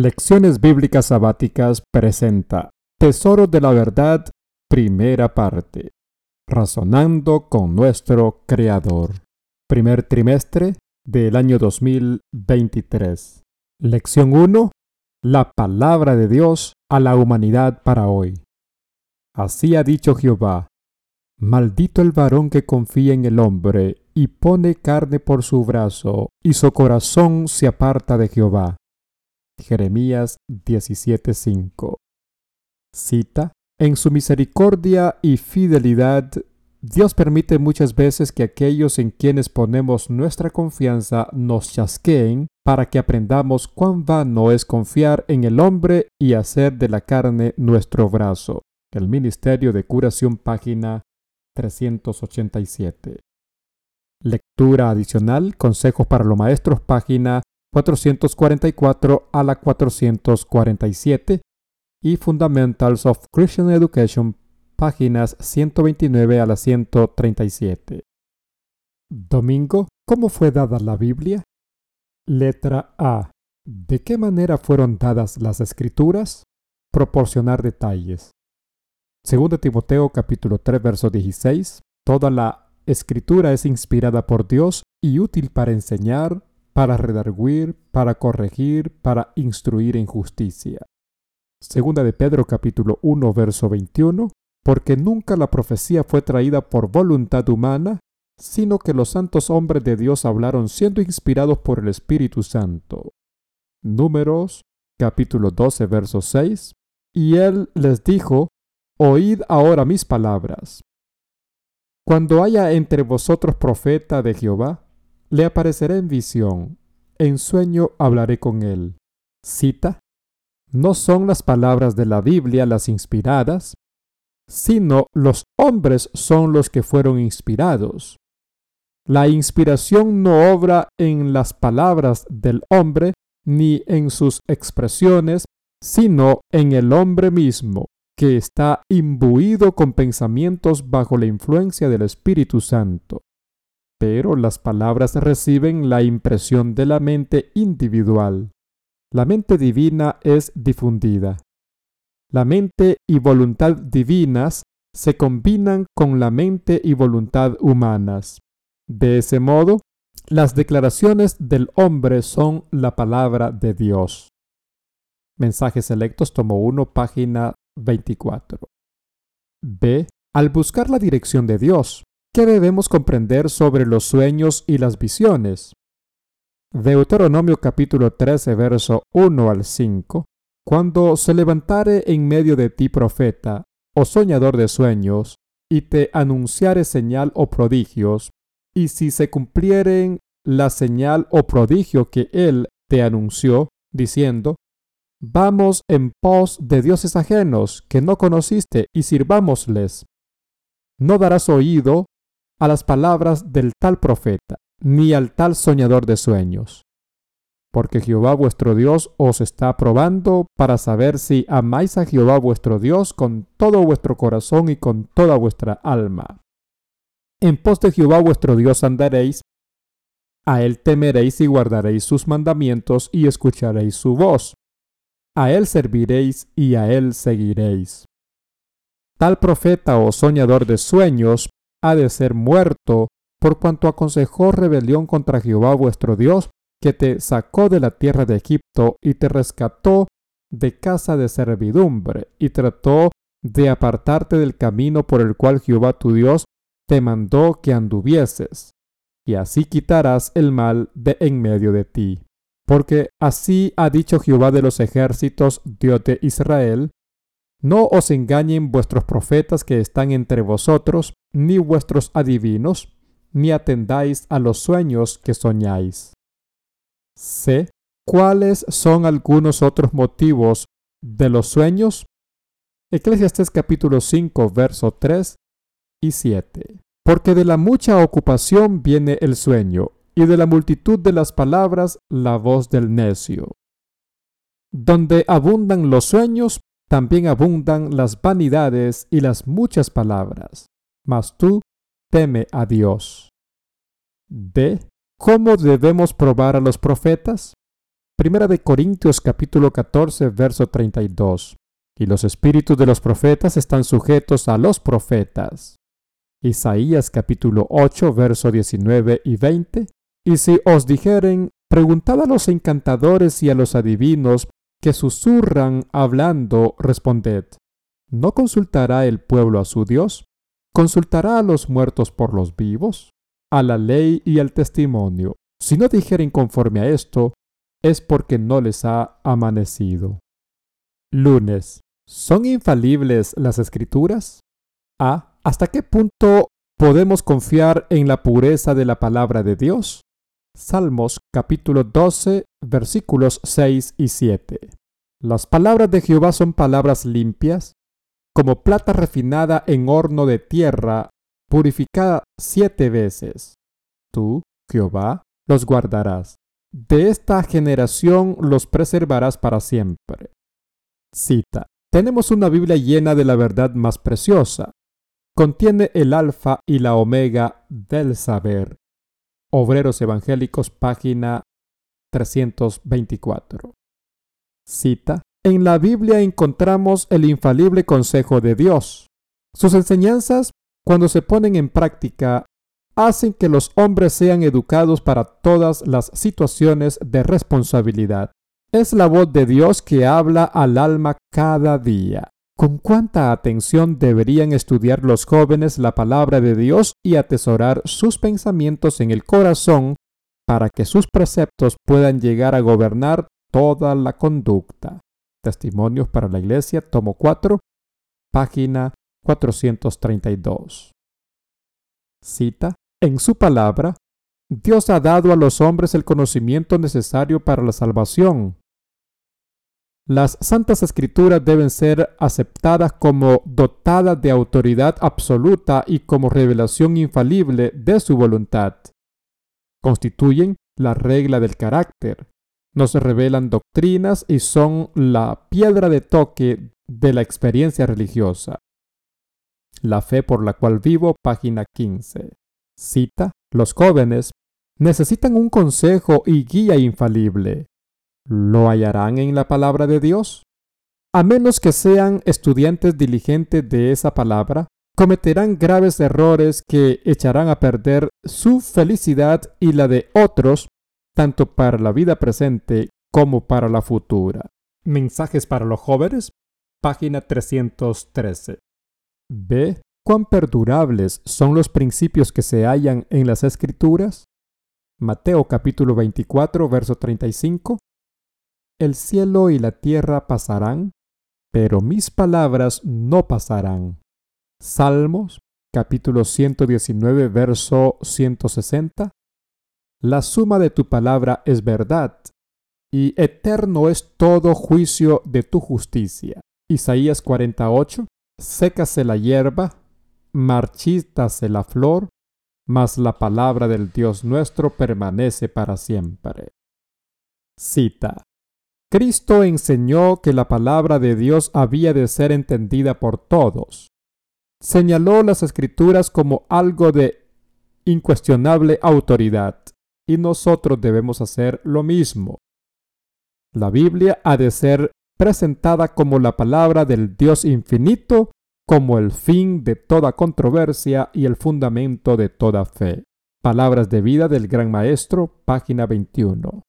Lecciones Bíblicas Sabáticas presenta Tesoro de la Verdad, primera parte. Razonando con nuestro Creador. Primer trimestre del año 2023. Lección 1. La palabra de Dios a la humanidad para hoy. Así ha dicho Jehová. Maldito el varón que confía en el hombre y pone carne por su brazo, y su corazón se aparta de Jehová. Jeremías 17:5. Cita, en su misericordia y fidelidad, Dios permite muchas veces que aquellos en quienes ponemos nuestra confianza nos chasqueen para que aprendamos cuán vano es confiar en el hombre y hacer de la carne nuestro brazo. El Ministerio de Curación, página 387. Lectura adicional, Consejos para los Maestros, página 444 a la 447 y Fundamentals of Christian Education, páginas 129 a la 137. Domingo, ¿cómo fue dada la Biblia? Letra A. ¿De qué manera fueron dadas las escrituras? Proporcionar detalles. Segundo Timoteo capítulo 3 verso 16. Toda la escritura es inspirada por Dios y útil para enseñar, para redarguir, para corregir, para instruir en justicia. Segunda de Pedro capítulo 1 verso 21, porque nunca la profecía fue traída por voluntad humana, sino que los santos hombres de Dios hablaron siendo inspirados por el Espíritu Santo. Números capítulo 12 verso 6, y él les dijo, Oíd ahora mis palabras. Cuando haya entre vosotros profeta de Jehová, le apareceré en visión, en sueño hablaré con él. Cita. No son las palabras de la Biblia las inspiradas, sino los hombres son los que fueron inspirados. La inspiración no obra en las palabras del hombre ni en sus expresiones, sino en el hombre mismo, que está imbuido con pensamientos bajo la influencia del Espíritu Santo pero las palabras reciben la impresión de la mente individual. La mente divina es difundida. La mente y voluntad divinas se combinan con la mente y voluntad humanas. De ese modo, las declaraciones del hombre son la palabra de Dios. Mensajes selectos, tomo 1, página 24. B. Al buscar la dirección de Dios, ¿Qué debemos comprender sobre los sueños y las visiones? Deuteronomio capítulo 13, verso 1 al 5. Cuando se levantare en medio de ti profeta o soñador de sueños, y te anunciare señal o prodigios, y si se cumplieren la señal o prodigio que él te anunció, diciendo, Vamos en pos de dioses ajenos que no conociste y sirvámosles. No darás oído a las palabras del tal profeta, ni al tal soñador de sueños. Porque Jehová vuestro Dios os está probando para saber si amáis a Jehová vuestro Dios con todo vuestro corazón y con toda vuestra alma. En pos de Jehová vuestro Dios andaréis, a él temeréis y guardaréis sus mandamientos y escucharéis su voz. A él serviréis y a él seguiréis. Tal profeta o soñador de sueños ha de ser muerto, por cuanto aconsejó rebelión contra Jehová vuestro Dios, que te sacó de la tierra de Egipto y te rescató de casa de servidumbre, y trató de apartarte del camino por el cual Jehová tu Dios te mandó que anduvieses, y así quitarás el mal de en medio de ti. Porque así ha dicho Jehová de los ejércitos, Dios de Israel, no os engañen vuestros profetas que están entre vosotros, ni vuestros adivinos, ni atendáis a los sueños que soñáis. C. ¿Cuáles son algunos otros motivos de los sueños? Eclesiastes capítulo 5, verso 3 y 7. Porque de la mucha ocupación viene el sueño, y de la multitud de las palabras la voz del necio. Donde abundan los sueños, también abundan las vanidades y las muchas palabras. Mas tú teme a Dios. D. ¿Cómo debemos probar a los profetas? Primera de Corintios capítulo 14, verso 32. Y los espíritus de los profetas están sujetos a los profetas. Isaías capítulo 8, verso 19 y 20. Y si os dijeren, preguntad a los encantadores y a los adivinos que susurran hablando, responded. ¿No consultará el pueblo a su Dios? ¿Consultará a los muertos por los vivos? A la ley y al testimonio. Si no dijeren conforme a esto, es porque no les ha amanecido. Lunes. ¿Son infalibles las escrituras? A. ¿Hasta qué punto podemos confiar en la pureza de la palabra de Dios? Salmos capítulo 12 versículos 6 y 7. Las palabras de Jehová son palabras limpias, como plata refinada en horno de tierra, purificada siete veces. Tú, Jehová, los guardarás. De esta generación los preservarás para siempre. Cita. Tenemos una Biblia llena de la verdad más preciosa. Contiene el alfa y la omega del saber. Obreros Evangélicos, página 324. Cita. En la Biblia encontramos el infalible consejo de Dios. Sus enseñanzas, cuando se ponen en práctica, hacen que los hombres sean educados para todas las situaciones de responsabilidad. Es la voz de Dios que habla al alma cada día. Con cuánta atención deberían estudiar los jóvenes la palabra de Dios y atesorar sus pensamientos en el corazón para que sus preceptos puedan llegar a gobernar toda la conducta. Testimonios para la Iglesia, tomo 4, página 432. Cita en su palabra, Dios ha dado a los hombres el conocimiento necesario para la salvación. Las santas escrituras deben ser aceptadas como dotadas de autoridad absoluta y como revelación infalible de su voluntad. Constituyen la regla del carácter, nos revelan doctrinas y son la piedra de toque de la experiencia religiosa. La fe por la cual vivo, página 15. Cita, los jóvenes necesitan un consejo y guía infalible. ¿Lo hallarán en la palabra de Dios? A menos que sean estudiantes diligentes de esa palabra, cometerán graves errores que echarán a perder su felicidad y la de otros, tanto para la vida presente como para la futura. Mensajes para los jóvenes, página 313. B cuán perdurables son los principios que se hallan en las Escrituras? Mateo capítulo 24, verso 35. El cielo y la tierra pasarán, pero mis palabras no pasarán. Salmos capítulo 119, verso 160. La suma de tu palabra es verdad, y eterno es todo juicio de tu justicia. Isaías 48. Sécase la hierba, marchítase la flor, mas la palabra del Dios nuestro permanece para siempre. Cita. Cristo enseñó que la palabra de Dios había de ser entendida por todos. Señaló las escrituras como algo de incuestionable autoridad, y nosotros debemos hacer lo mismo. La Biblia ha de ser presentada como la palabra del Dios infinito como el fin de toda controversia y el fundamento de toda fe. Palabras de vida del Gran Maestro, página 21.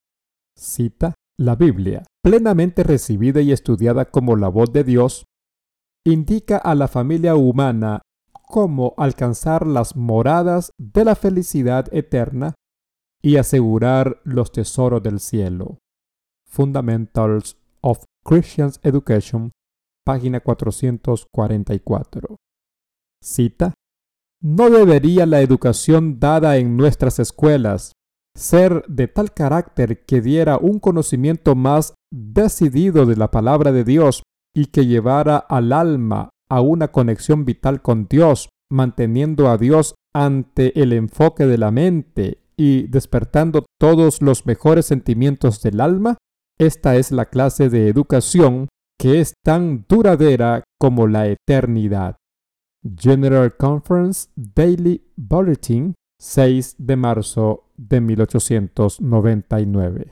Cita la Biblia, plenamente recibida y estudiada como la voz de Dios, indica a la familia humana cómo alcanzar las moradas de la felicidad eterna y asegurar los tesoros del cielo. Fundamentals of Christian Education, página 444. Cita. No debería la educación dada en nuestras escuelas ser de tal carácter que diera un conocimiento más decidido de la palabra de Dios y que llevara al alma a una conexión vital con Dios, manteniendo a Dios ante el enfoque de la mente y despertando todos los mejores sentimientos del alma? Esta es la clase de educación que es tan duradera como la eternidad. General Conference Daily Bulletin, 6 de marzo de 1899.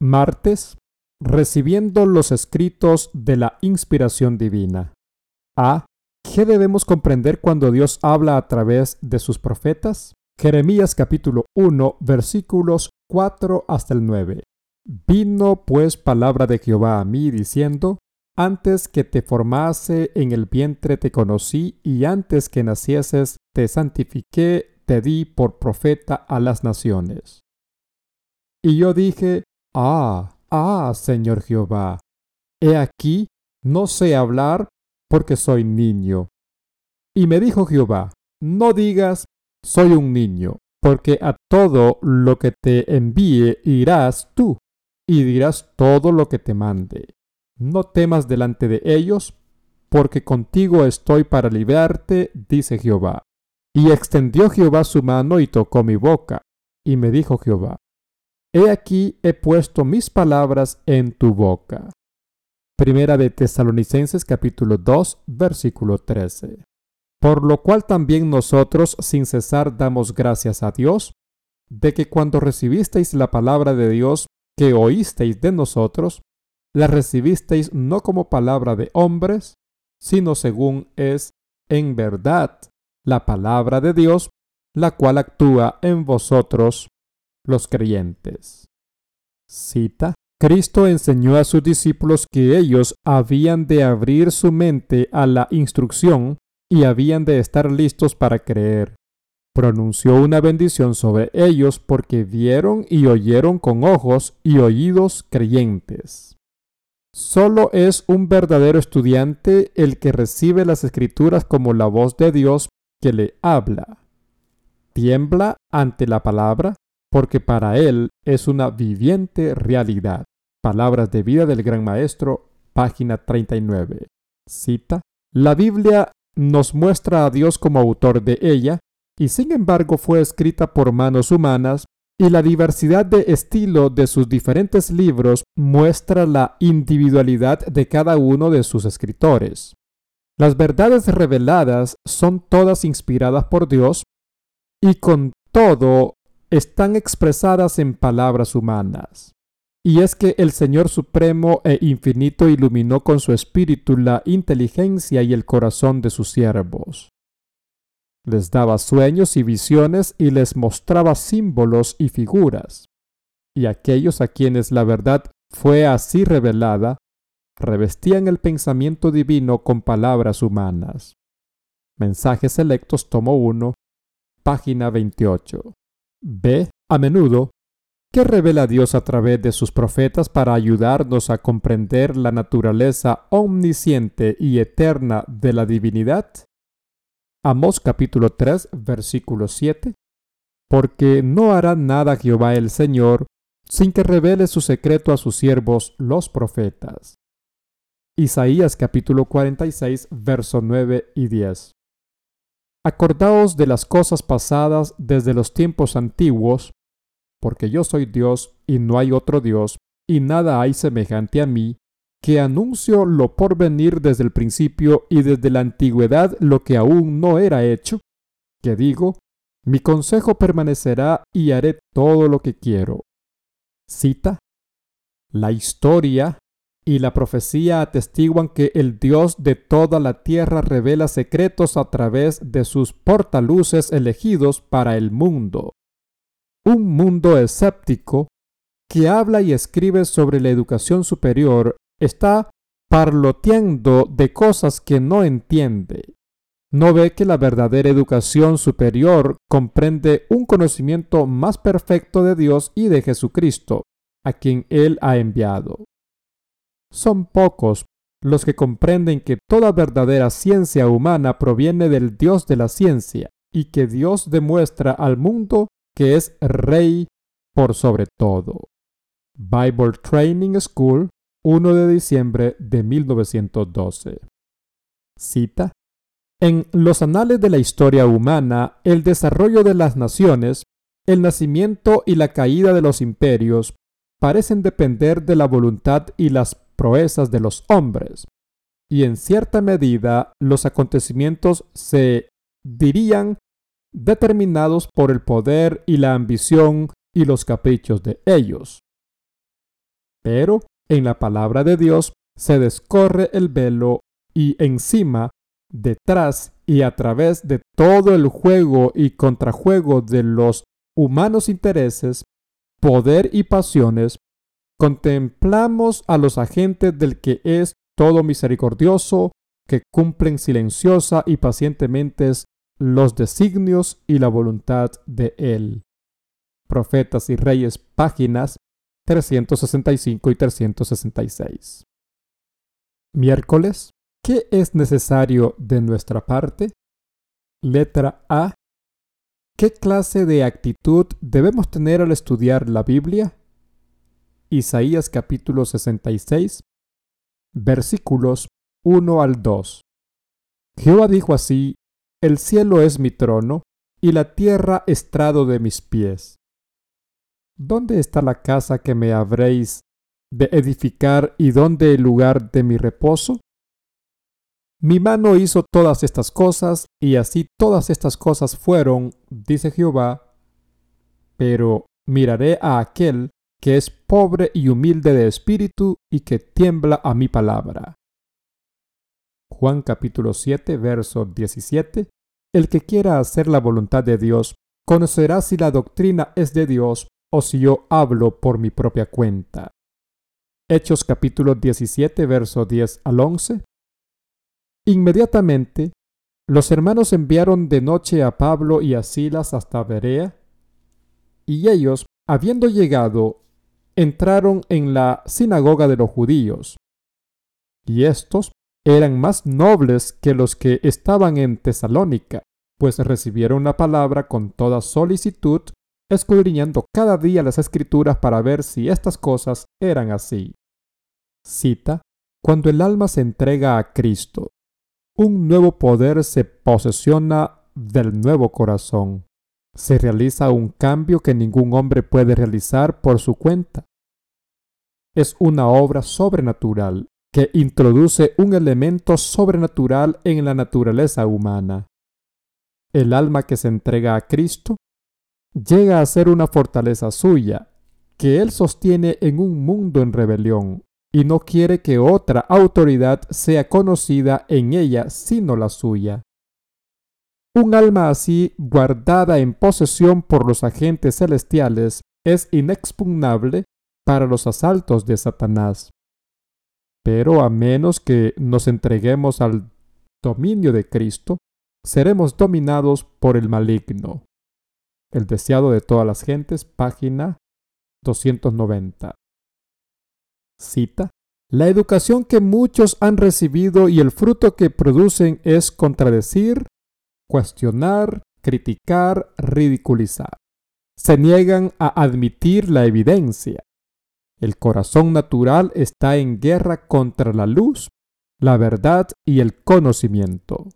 Martes. Recibiendo los escritos de la inspiración divina. A. ¿Qué debemos comprender cuando Dios habla a través de sus profetas? Jeremías capítulo 1 versículos 4 hasta el 9. Vino pues palabra de Jehová a mí diciendo, antes que te formase en el vientre te conocí y antes que nacieses te santifiqué, te di por profeta a las naciones. Y yo dije, Ah, ah, Señor Jehová, he aquí, no sé hablar porque soy niño. Y me dijo Jehová, no digas, soy un niño, porque a todo lo que te envíe irás tú, y dirás todo lo que te mande. No temas delante de ellos, porque contigo estoy para librarte, dice Jehová. Y extendió Jehová su mano y tocó mi boca, y me dijo Jehová, He aquí he puesto mis palabras en tu boca. Primera de Tesalonicenses capítulo 2 versículo 13. Por lo cual también nosotros sin cesar damos gracias a Dios, de que cuando recibisteis la palabra de Dios que oísteis de nosotros, la recibisteis no como palabra de hombres, sino según es en verdad la palabra de Dios, la cual actúa en vosotros los creyentes. Cita. Cristo enseñó a sus discípulos que ellos habían de abrir su mente a la instrucción y habían de estar listos para creer. Pronunció una bendición sobre ellos porque vieron y oyeron con ojos y oídos creyentes. Solo es un verdadero estudiante el que recibe las escrituras como la voz de Dios que le habla. Tiembla ante la palabra porque para él es una viviente realidad. Palabras de vida del Gran Maestro, página 39. Cita. La Biblia nos muestra a Dios como autor de ella, y sin embargo fue escrita por manos humanas, y la diversidad de estilo de sus diferentes libros muestra la individualidad de cada uno de sus escritores. Las verdades reveladas son todas inspiradas por Dios, y con todo están expresadas en palabras humanas. Y es que el Señor Supremo e Infinito iluminó con su espíritu la inteligencia y el corazón de sus siervos. Les daba sueños y visiones y les mostraba símbolos y figuras. Y aquellos a quienes la verdad fue así revelada, revestían el pensamiento divino con palabras humanas. Mensajes selectos, tomo 1, página 28. B. A menudo, ¿qué revela Dios a través de sus profetas para ayudarnos a comprender la naturaleza omnisciente y eterna de la divinidad? Amós capítulo 3, versículo 7. Porque no hará nada Jehová el Señor sin que revele su secreto a sus siervos los profetas. Isaías capítulo 46, verso 9 y 10. Acordaos de las cosas pasadas desde los tiempos antiguos, porque yo soy Dios y no hay otro Dios, y nada hay semejante a mí, que anuncio lo por venir desde el principio y desde la antigüedad lo que aún no era hecho, que digo, mi consejo permanecerá y haré todo lo que quiero. Cita. La historia y la profecía atestiguan que el Dios de toda la tierra revela secretos a través de sus portaluces elegidos para el mundo. Un mundo escéptico que habla y escribe sobre la educación superior está parloteando de cosas que no entiende. No ve que la verdadera educación superior comprende un conocimiento más perfecto de Dios y de Jesucristo, a quien Él ha enviado. Son pocos los que comprenden que toda verdadera ciencia humana proviene del Dios de la ciencia y que Dios demuestra al mundo que es rey por sobre todo. Bible Training School, 1 de diciembre de 1912. Cita. En los anales de la historia humana, el desarrollo de las naciones, el nacimiento y la caída de los imperios parecen depender de la voluntad y las proezas de los hombres, y en cierta medida los acontecimientos se dirían determinados por el poder y la ambición y los caprichos de ellos. Pero en la palabra de Dios se descorre el velo y encima, detrás y a través de todo el juego y contrajuego de los humanos intereses, poder y pasiones, contemplamos a los agentes del que es todo misericordioso, que cumplen silenciosa y pacientemente los designios y la voluntad de Él. Profetas y Reyes, páginas 365 y 366. Miércoles. ¿Qué es necesario de nuestra parte? Letra A. ¿Qué clase de actitud debemos tener al estudiar la Biblia? Isaías capítulo 66, versículos 1 al 2. Jehová dijo así, El cielo es mi trono, y la tierra estrado de mis pies. ¿Dónde está la casa que me habréis de edificar y dónde el lugar de mi reposo? Mi mano hizo todas estas cosas, y así todas estas cosas fueron, dice Jehová, pero miraré a aquel que es pobre y humilde de espíritu y que tiembla a mi palabra. Juan capítulo 7, verso 17. El que quiera hacer la voluntad de Dios, conocerá si la doctrina es de Dios o si yo hablo por mi propia cuenta. Hechos capítulo 17, verso 10 al 11. Inmediatamente, los hermanos enviaron de noche a Pablo y a Silas hasta Berea, y ellos, habiendo llegado, entraron en la sinagoga de los judíos. Y estos eran más nobles que los que estaban en Tesalónica, pues recibieron la palabra con toda solicitud, escudriñando cada día las escrituras para ver si estas cosas eran así. Cita, cuando el alma se entrega a Cristo, un nuevo poder se posesiona del nuevo corazón. Se realiza un cambio que ningún hombre puede realizar por su cuenta. Es una obra sobrenatural que introduce un elemento sobrenatural en la naturaleza humana. El alma que se entrega a Cristo llega a ser una fortaleza suya, que Él sostiene en un mundo en rebelión, y no quiere que otra autoridad sea conocida en ella sino la suya. Un alma así, guardada en posesión por los agentes celestiales, es inexpugnable para los asaltos de Satanás. Pero a menos que nos entreguemos al dominio de Cristo, seremos dominados por el maligno. El deseado de todas las gentes, página 290. Cita. La educación que muchos han recibido y el fruto que producen es contradecir, cuestionar, criticar, ridiculizar. Se niegan a admitir la evidencia. El corazón natural está en guerra contra la luz, la verdad y el conocimiento.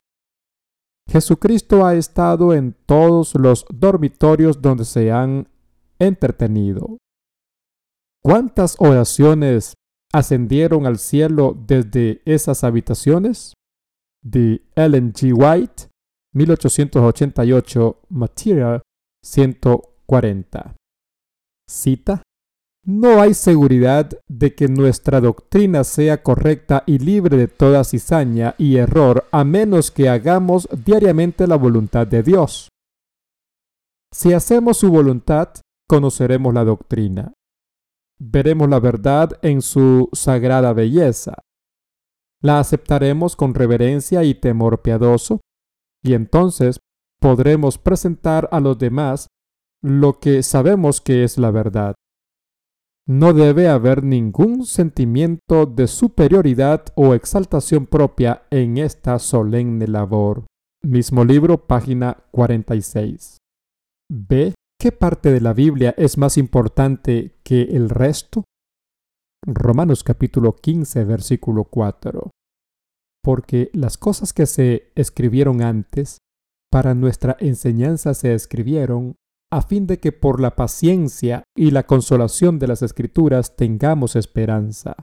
Jesucristo ha estado en todos los dormitorios donde se han entretenido. ¿Cuántas oraciones ascendieron al cielo desde esas habitaciones? De Ellen G. White, 1888, Material 140. Cita no hay seguridad de que nuestra doctrina sea correcta y libre de toda cizaña y error a menos que hagamos diariamente la voluntad de Dios. Si hacemos su voluntad, conoceremos la doctrina. Veremos la verdad en su sagrada belleza. La aceptaremos con reverencia y temor piadoso, y entonces podremos presentar a los demás lo que sabemos que es la verdad. No debe haber ningún sentimiento de superioridad o exaltación propia en esta solemne labor. Mismo libro, página 46. B. ¿Qué parte de la Biblia es más importante que el resto? Romanos capítulo 15, versículo 4. Porque las cosas que se escribieron antes, para nuestra enseñanza se escribieron, a fin de que por la paciencia y la consolación de las Escrituras tengamos esperanza.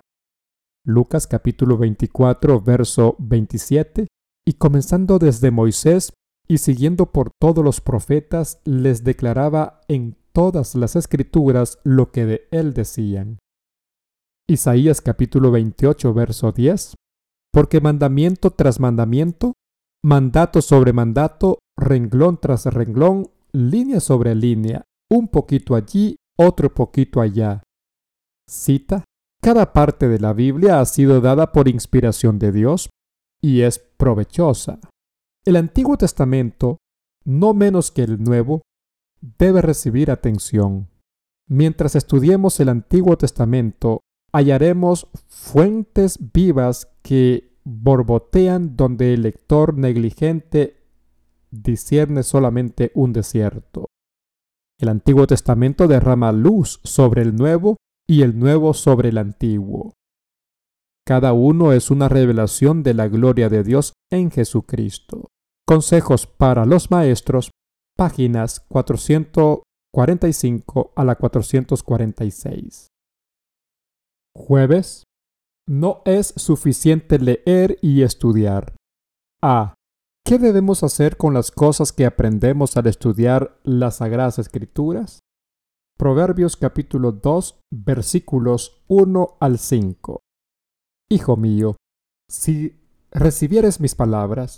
Lucas capítulo 24, verso 27, y comenzando desde Moisés y siguiendo por todos los profetas, les declaraba en todas las escrituras lo que de él decían. Isaías capítulo 28, verso 10. Porque mandamiento tras mandamiento, mandato sobre mandato, renglón tras renglón, línea sobre línea, un poquito allí, otro poquito allá. Cita. Cada parte de la Biblia ha sido dada por inspiración de Dios y es provechosa. El Antiguo Testamento, no menos que el Nuevo, debe recibir atención. Mientras estudiemos el Antiguo Testamento, hallaremos fuentes vivas que borbotean donde el lector negligente discierne solamente un desierto. El Antiguo Testamento derrama luz sobre el Nuevo y el Nuevo sobre el Antiguo. Cada uno es una revelación de la gloria de Dios en Jesucristo. Consejos para los maestros, páginas 445 a la 446. Jueves. No es suficiente leer y estudiar. A. ¿Qué debemos hacer con las cosas que aprendemos al estudiar las Sagradas Escrituras? Proverbios capítulo 2 versículos 1 al 5. Hijo mío, si recibieres mis palabras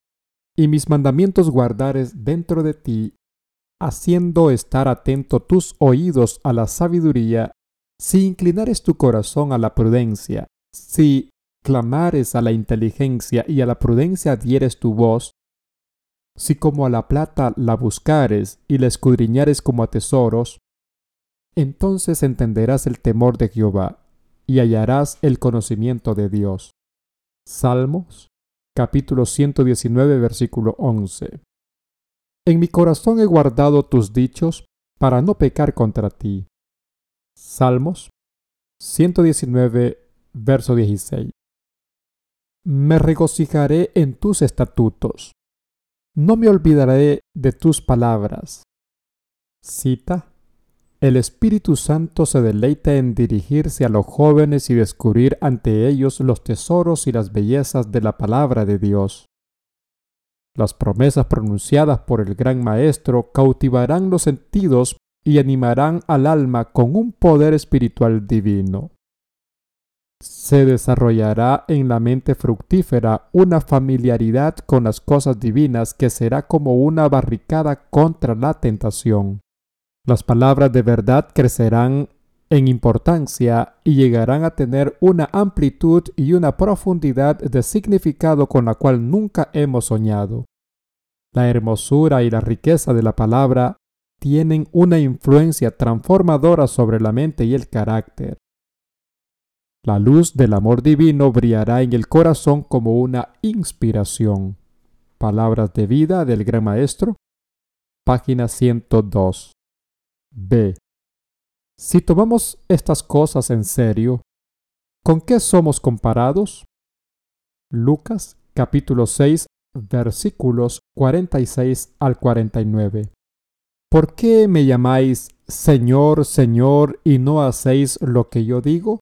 y mis mandamientos guardares dentro de ti, haciendo estar atento tus oídos a la sabiduría, si inclinares tu corazón a la prudencia, si clamares a la inteligencia y a la prudencia dieres tu voz, si como a la plata la buscares y la escudriñares como a tesoros, entonces entenderás el temor de Jehová y hallarás el conocimiento de Dios. Salmos capítulo 119 versículo 11. En mi corazón he guardado tus dichos para no pecar contra ti. Salmos 119 verso 16. Me regocijaré en tus estatutos. No me olvidaré de tus palabras. Cita el Espíritu Santo se deleita en dirigirse a los jóvenes y descubrir ante ellos los tesoros y las bellezas de la palabra de Dios. Las promesas pronunciadas por el gran Maestro cautivarán los sentidos y animarán al alma con un poder espiritual divino. Se desarrollará en la mente fructífera una familiaridad con las cosas divinas que será como una barricada contra la tentación. Las palabras de verdad crecerán en importancia y llegarán a tener una amplitud y una profundidad de significado con la cual nunca hemos soñado. La hermosura y la riqueza de la palabra tienen una influencia transformadora sobre la mente y el carácter. La luz del amor divino brillará en el corazón como una inspiración. Palabras de vida del Gran Maestro, página 102. B. Si tomamos estas cosas en serio, ¿con qué somos comparados? Lucas capítulo 6 versículos 46 al 49. ¿Por qué me llamáis Señor, Señor, y no hacéis lo que yo digo?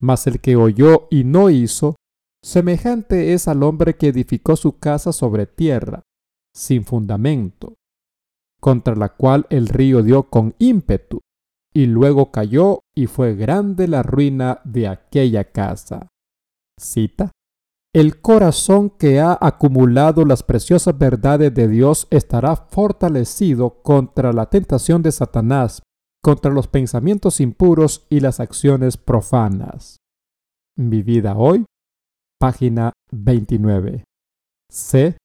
Mas el que oyó y no hizo, semejante es al hombre que edificó su casa sobre tierra, sin fundamento contra la cual el río dio con ímpetu, y luego cayó y fue grande la ruina de aquella casa. Cita. El corazón que ha acumulado las preciosas verdades de Dios estará fortalecido contra la tentación de Satanás, contra los pensamientos impuros y las acciones profanas. Mi vida hoy, página 29. C.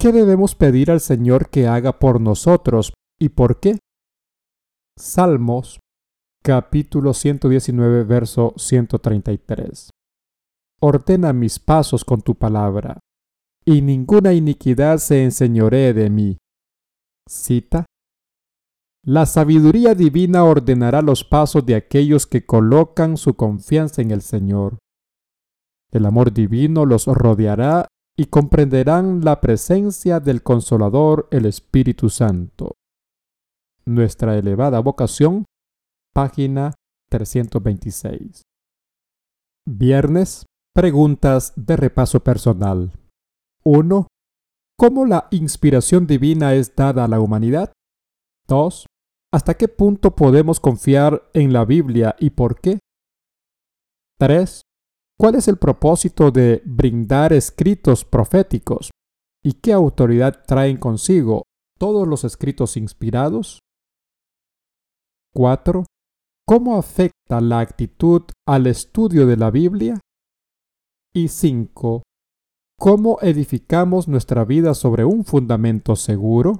¿Qué debemos pedir al Señor que haga por nosotros y por qué? Salmos capítulo 119 verso 133. Ordena mis pasos con tu palabra, y ninguna iniquidad se enseñoree de mí. Cita. La sabiduría divina ordenará los pasos de aquellos que colocan su confianza en el Señor. El amor divino los rodeará y comprenderán la presencia del Consolador, el Espíritu Santo. Nuestra elevada vocación, página 326. Viernes, preguntas de repaso personal. 1. ¿Cómo la inspiración divina es dada a la humanidad? 2. ¿Hasta qué punto podemos confiar en la Biblia y por qué? 3. ¿Cuál es el propósito de brindar escritos proféticos? ¿Y qué autoridad traen consigo todos los escritos inspirados? 4. ¿Cómo afecta la actitud al estudio de la Biblia? Y 5. ¿Cómo edificamos nuestra vida sobre un fundamento seguro?